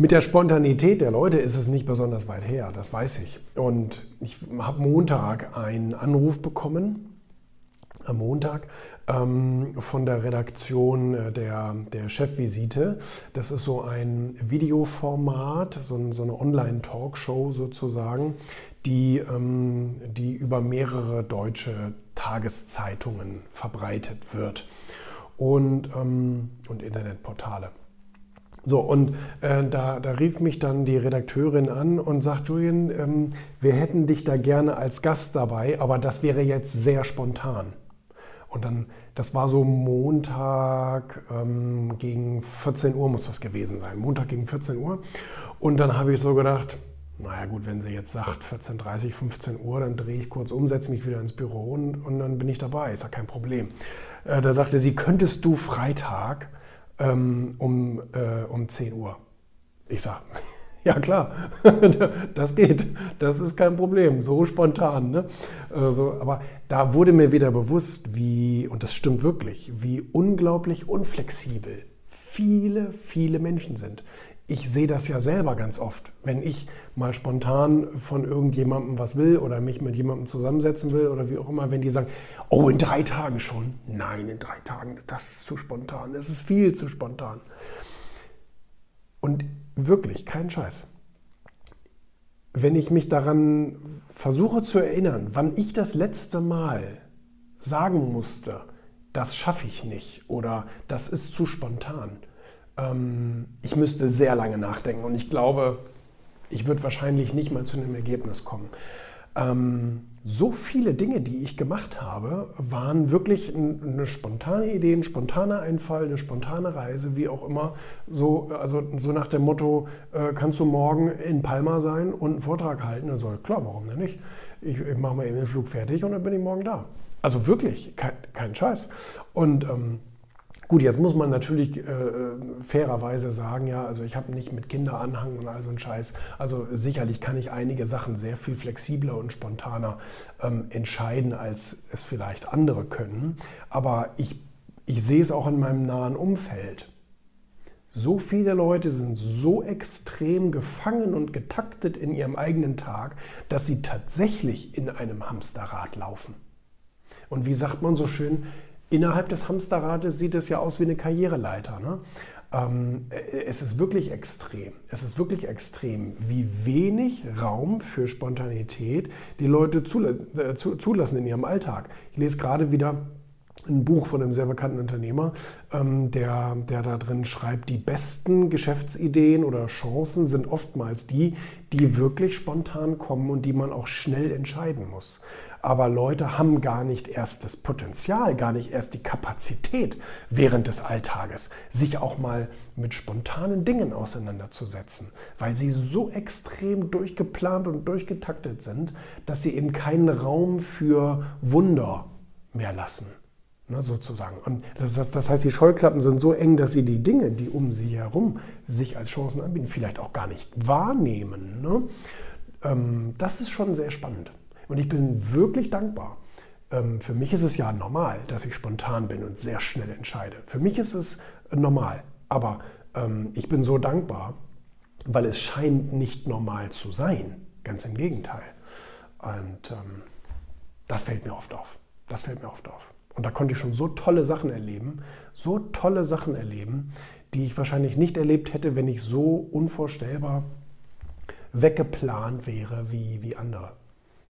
Mit der Spontanität der Leute ist es nicht besonders weit her, das weiß ich. Und ich habe Montag einen Anruf bekommen, am Montag, ähm, von der Redaktion äh, der, der Chefvisite. Das ist so ein Videoformat, so, so eine Online-Talkshow sozusagen, die, ähm, die über mehrere deutsche Tageszeitungen verbreitet wird und, ähm, und Internetportale. So, und äh, da, da, rief mich dann die Redakteurin an und sagt, Julian, ähm, wir hätten dich da gerne als Gast dabei, aber das wäre jetzt sehr spontan. Und dann, das war so Montag ähm, gegen 14 Uhr muss das gewesen sein. Montag gegen 14 Uhr. Und dann habe ich so gedacht, naja gut, wenn sie jetzt sagt 14.30 15 Uhr, dann drehe ich kurz um, setze mich wieder ins Büro und, und dann bin ich dabei. Ist ja kein Problem. Äh, da sagte sie, könntest du Freitag ähm, um, äh, um 10 Uhr. Ich sage, ja klar, das geht, das ist kein Problem, so spontan. Ne? Also, aber da wurde mir wieder bewusst, wie, und das stimmt wirklich, wie unglaublich unflexibel viele, viele Menschen sind ich sehe das ja selber ganz oft. Wenn ich mal spontan von irgendjemandem was will oder mich mit jemandem zusammensetzen will oder wie auch immer, wenn die sagen, oh, in drei Tagen schon. Nein, in drei Tagen, das ist zu spontan. Das ist viel zu spontan. Und wirklich, kein Scheiß. Wenn ich mich daran versuche zu erinnern, wann ich das letzte Mal sagen musste, das schaffe ich nicht oder das ist zu spontan, ähm, ich müsste sehr lange nachdenken und ich glaube, ich würde wahrscheinlich nicht mal zu einem Ergebnis kommen. Ähm, so viele Dinge, die ich gemacht habe, waren wirklich eine spontane Idee, ein spontaner Einfall, eine spontane Reise, wie auch immer. So, also so nach dem Motto, äh, kannst du morgen in Palma sein und einen Vortrag halten? Dann soll klar, warum denn nicht? Ich, ich mache mal eben den Flug fertig und dann bin ich morgen da. Also wirklich, kein, kein Scheiß. Und ähm, Gut, jetzt muss man natürlich äh, fairerweise sagen, ja, also ich habe nicht mit Kinderanhang und all so einen Scheiß. Also sicherlich kann ich einige Sachen sehr viel flexibler und spontaner ähm, entscheiden, als es vielleicht andere können. Aber ich, ich sehe es auch in meinem nahen Umfeld. So viele Leute sind so extrem gefangen und getaktet in ihrem eigenen Tag, dass sie tatsächlich in einem Hamsterrad laufen. Und wie sagt man so schön, Innerhalb des Hamsterrades sieht es ja aus wie eine Karriereleiter. Ne? Ähm, äh, es ist wirklich extrem. Es ist wirklich extrem, wie wenig Raum für Spontanität die Leute äh, zulassen in ihrem Alltag. Ich lese gerade wieder ein Buch von einem sehr bekannten Unternehmer, ähm, der, der da drin schreibt, die besten Geschäftsideen oder Chancen sind oftmals die, die wirklich spontan kommen und die man auch schnell entscheiden muss. Aber Leute haben gar nicht erst das Potenzial, gar nicht erst die Kapazität während des Alltages, sich auch mal mit spontanen Dingen auseinanderzusetzen, weil sie so extrem durchgeplant und durchgetaktet sind, dass sie eben keinen Raum für Wunder mehr lassen. Ne, sozusagen. Und das, das, heißt, die Scheuklappen sind so eng, dass sie die Dinge, die um sie herum sich als Chancen anbieten, vielleicht auch gar nicht wahrnehmen. Ne? Ähm, das ist schon sehr spannend. Und ich bin wirklich dankbar. Ähm, für mich ist es ja normal, dass ich spontan bin und sehr schnell entscheide. Für mich ist es normal. Aber ähm, ich bin so dankbar, weil es scheint nicht normal zu sein. Ganz im Gegenteil. Und ähm, das fällt mir oft auf. Das fällt mir oft auf. Und da konnte ich schon so tolle Sachen erleben, so tolle Sachen erleben, die ich wahrscheinlich nicht erlebt hätte, wenn ich so unvorstellbar weggeplant wäre wie, wie andere.